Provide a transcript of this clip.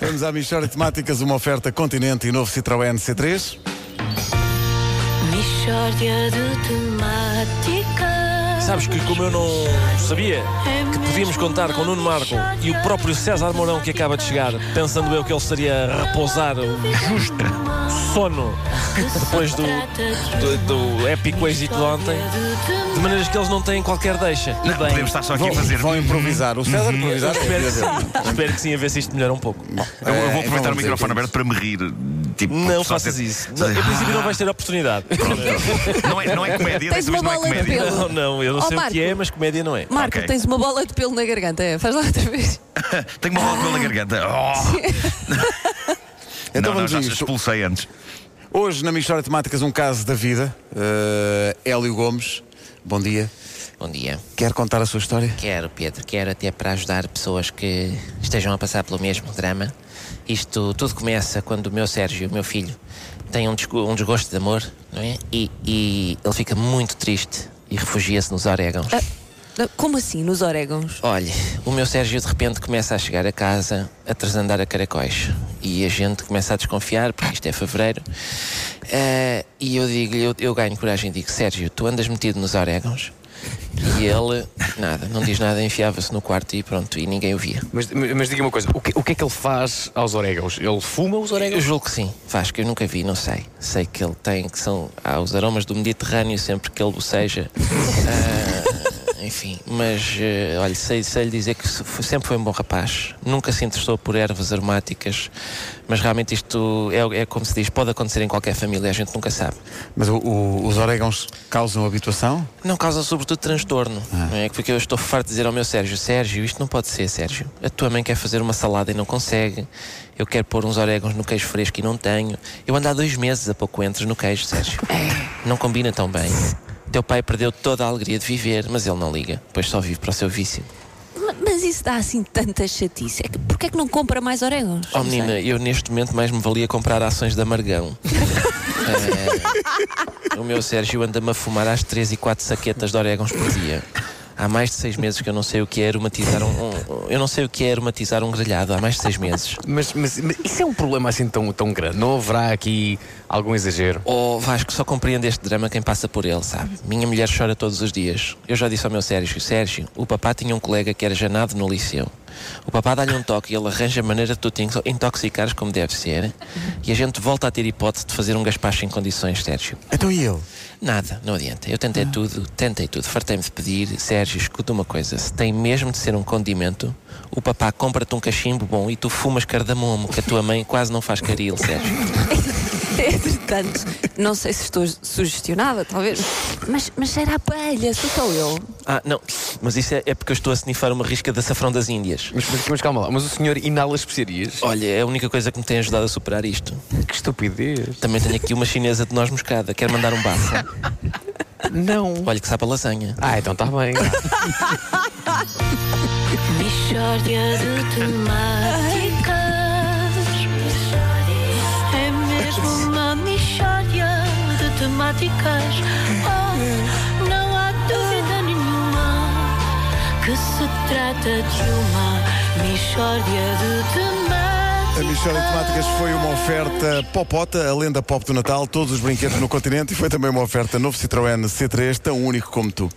Vamos à Michórdia Temáticas, uma oferta Continente e novo Citroën C3. Mishória de temáticas. Sabes que como eu não sabia que podíamos contar com o Nuno Marco e o próprio César Mourão que acaba de chegar, pensando eu que ele estaria a repousar o justo sono depois do, do, do épico êxito de ontem, de maneiras que eles não têm qualquer deixa. Não, bem, podemos estar só aqui Vão, a fazer. vão improvisar. O César improvisar. espero que sim, espero que sim, a ver se isto melhora um pouco. Eu, eu É, vou então aproveitar o microfone aberto para me rir. Tipo, Não faças ter- isso. Não, em princípio não vais ter a oportunidade. Não é, não é comédia, Tens uma não é bola de comédia. pelo. Não, não, eu não Ó, sei o que Marco. é, mas comédia não é. Marco, Ok. tens uma bola de pelo na garganta. É, faz lá outra vez. Tenho uma bola pela garganta. Oh! Então não, não, vamos já expulsei antes. Hoje, na Michórdia de Temáticas, um caso da vida. Uh, Hélio Gomes, bom dia. Bom dia. Quer contar a sua história? Quero, Pedro, quero até para ajudar pessoas que estejam a passar pelo mesmo drama. Isto tudo começa quando o meu Sérgio, o meu filho, tem um, desgo- um desgosto de amor, não é? E, e ele fica muito triste e refugia-se nos orégãos. Ah, Como assim, nos orégãos? Olha, o meu Sérgio de repente começa a chegar a casa a trasandar a caracóis. E a gente começa a desconfiar, porque isto é fevereiro. Eh, e eu digo eu, eu ganho coragem e digo: Sérgio, tu andas metido nos orégãos? E ele, nada, não diz nada, enfiava-se no quarto e pronto, e ninguém o via. Mas, mas diga uma coisa, o que, o que é que ele faz aos orégãos? Ele fuma os Eu orégãos? julgo que sim, faz que eu nunca vi, não sei. Sei que ele tem, que são há os aromas do Mediterrâneo sempre que ele boceja. Ah, enfim, mas eh, olha, sei, sei lhe dizer que sempre foi um bom rapaz. Nunca se interessou por ervas aromáticas, mas realmente isto é, é como se diz, pode acontecer em qualquer família, a gente nunca sabe. Mas o- o- os orégãos causam habituação? Não causa sobretudo transtorno. Não é? Porque eu estou farto de dizer ao meu Sérgio: Sérgio, isto não pode ser, Sérgio. A tua mãe quer fazer uma salada e não consegue. Eu quero pôr uns orégãos no queijo fresco e não tenho. Eu ando há dois meses a pouco entras no queijo, Sérgio. Não combina tão bem. Teu pai perdeu toda a alegria de viver, mas ele não liga, pois só vive para o seu vício. Ma- Mas isso dá assim tanta chatice. É que, porquê é que não compra mais orégãos? Oh menina, eu neste momento mais me valia comprar ações da Margão. É, o meu Sérgio anda-me a fumar às 3 e 4 saquetas de orégãos por dia. Há mais de seis meses que eu não sei o que é aromatizar um, um- Eu não sei o que é aromatizar um grelhado, há mais de seis meses. Mas, mas- mas isso é um problema assim tão, tão grande? Não haverá aqui algum exagero? Oh, Vasco, só compreende este drama quem passa por ele, sabe? Minha mulher chora todos os dias. Eu já disse ao meu Sérgio, Sérgio, o papá tinha um colega que era janado no liceu. O papá dá-lhe um toque e ele arranja a maneira de tu te into- intoxicares como deve ser. E a gente volta a ter hipótese de fazer um gaspacho em condições, Sérgio. Então e ele? Nada, não adianta. Eu tentei tudo, tentei tudo. Fartei-me de pedir, Sérgio, escuta uma coisa: se tem mesmo de ser um condimento, o papá compra-te um cachimbo bom e tu fumas cardamomo, que a tua mãe quase não faz caril, Sérgio. Entretanto, não sei se estou sugestionada, talvez, mas, mas era a palha, sou só eu. Ah, não, mas isso é, é porque eu estou a snifar uma risca da safrão das Índias. Mas, mas- mas calma lá, mas o senhor inala especiarias? Olha, é a única coisa que me tem ajudado a superar isto. Que estupidez! Também tenho aqui uma chinesa de noz moscada. Quer mandar um bafo? Não! Olha que sabe a lasanha. Ah, então está bem. Mishória de temáticas. É mesmo uma mishória de temáticas. Oh, que se trata de uma mishória de temáticas. A Michórdia de Temáticas foi uma oferta popota, a lenda pop do Natal, todos os brinquedos no continente e foi também uma oferta novo Citroën C3, tão único como tu.